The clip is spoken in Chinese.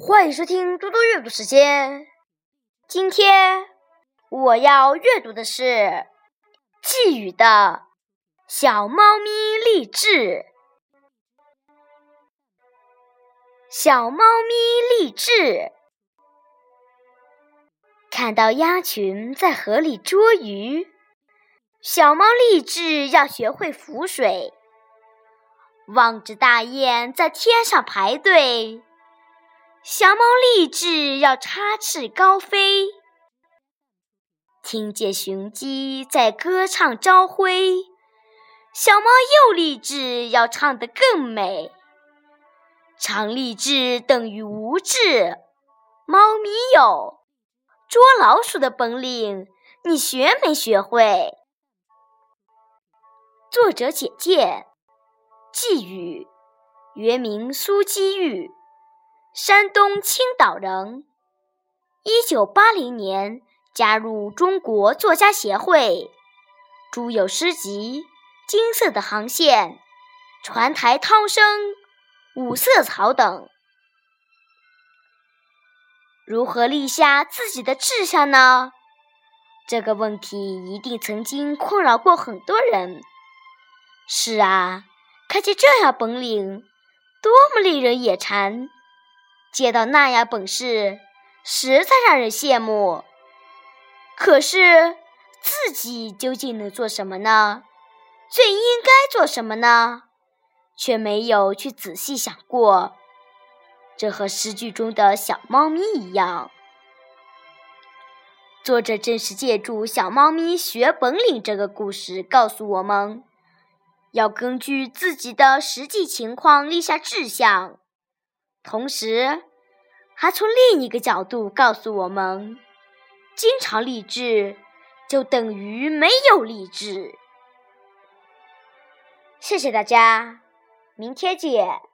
欢迎收听多多阅读时间。今天我要阅读的是寄语的《小猫咪励志》。小猫咪励志，看到鸭群在河里捉鱼，小猫立志要学会浮水。望着大雁在天上排队。小猫立志要插翅高飞，听见雄鸡在歌唱朝晖，小猫又立志要唱得更美。常立志等于无志，猫咪有捉老鼠的本领，你学没学会？作者简介：寄语，原名苏基玉。山东青岛人，一九八零年加入中国作家协会，著有诗集《金色的航线》《船台涛声》《五色草》等。如何立下自己的志向呢？这个问题一定曾经困扰过很多人。是啊，看见这样本领，多么令人眼馋！见到那样本事，实在让人羡慕。可是自己究竟能做什么呢？最应该做什么呢？却没有去仔细想过。这和诗句中的小猫咪一样。作者正是借助小猫咪学本领这个故事，告诉我们要根据自己的实际情况立下志向。同时，还从另一个角度告诉我们：经常励志，就等于没有励志。谢谢大家，明天见。